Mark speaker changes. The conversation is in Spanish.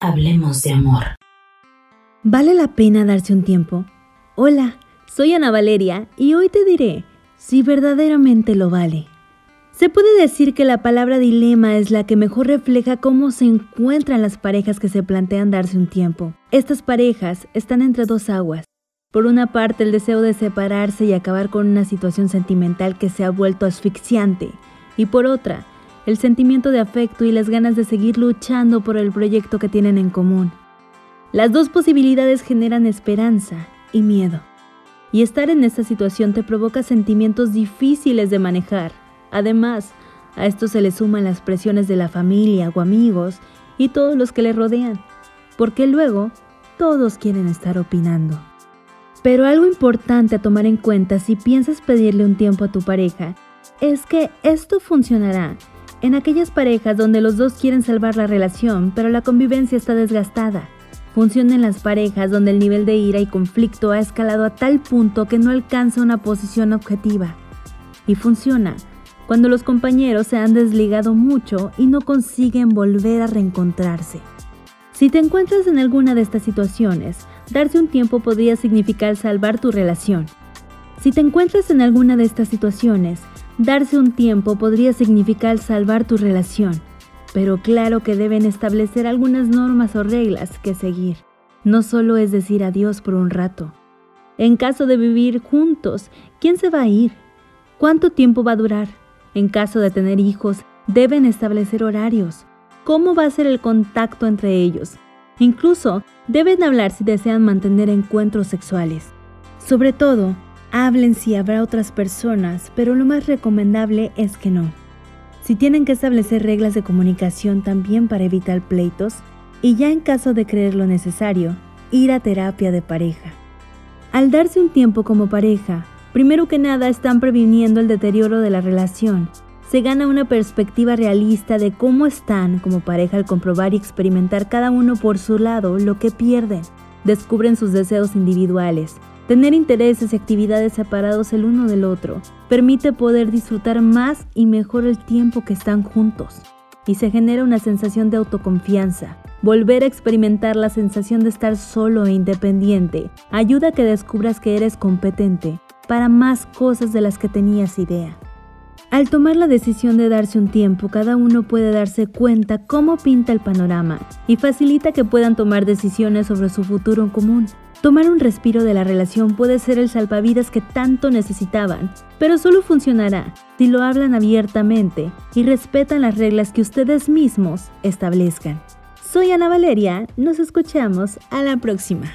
Speaker 1: Hablemos de amor.
Speaker 2: ¿Vale la pena darse un tiempo? Hola, soy Ana Valeria y hoy te diré si verdaderamente lo vale. Se puede decir que la palabra dilema es la que mejor refleja cómo se encuentran las parejas que se plantean darse un tiempo. Estas parejas están entre dos aguas. Por una parte, el deseo de separarse y acabar con una situación sentimental que se ha vuelto asfixiante, y por otra, el sentimiento de afecto y las ganas de seguir luchando por el proyecto que tienen en común. Las dos posibilidades generan esperanza y miedo. Y estar en esta situación te provoca sentimientos difíciles de manejar. Además, a esto se le suman las presiones de la familia o amigos y todos los que le rodean, porque luego todos quieren estar opinando. Pero algo importante a tomar en cuenta si piensas pedirle un tiempo a tu pareja es que esto funcionará en aquellas parejas donde los dos quieren salvar la relación, pero la convivencia está desgastada. Funciona en las parejas donde el nivel de ira y conflicto ha escalado a tal punto que no alcanza una posición objetiva. Y funciona cuando los compañeros se han desligado mucho y no consiguen volver a reencontrarse. Si te encuentras en alguna de estas situaciones, darse un tiempo podría significar salvar tu relación. Si te encuentras en alguna de estas situaciones, Darse un tiempo podría significar salvar tu relación, pero claro que deben establecer algunas normas o reglas que seguir. No solo es decir adiós por un rato. En caso de vivir juntos, ¿quién se va a ir? ¿Cuánto tiempo va a durar? En caso de tener hijos, deben establecer horarios. ¿Cómo va a ser el contacto entre ellos? Incluso deben hablar si desean mantener encuentros sexuales. Sobre todo, Hablen si habrá otras personas, pero lo más recomendable es que no. Si tienen que establecer reglas de comunicación también para evitar pleitos, y ya en caso de creer lo necesario, ir a terapia de pareja. Al darse un tiempo como pareja, primero que nada están previniendo el deterioro de la relación. Se gana una perspectiva realista de cómo están como pareja al comprobar y experimentar cada uno por su lado lo que pierden. Descubren sus deseos individuales, Tener intereses y actividades separados el uno del otro permite poder disfrutar más y mejor el tiempo que están juntos y se genera una sensación de autoconfianza. Volver a experimentar la sensación de estar solo e independiente ayuda a que descubras que eres competente para más cosas de las que tenías idea. Al tomar la decisión de darse un tiempo, cada uno puede darse cuenta cómo pinta el panorama y facilita que puedan tomar decisiones sobre su futuro en común. Tomar un respiro de la relación puede ser el salvavidas que tanto necesitaban, pero solo funcionará si lo hablan abiertamente y respetan las reglas que ustedes mismos establezcan. Soy Ana Valeria, nos escuchamos a la próxima.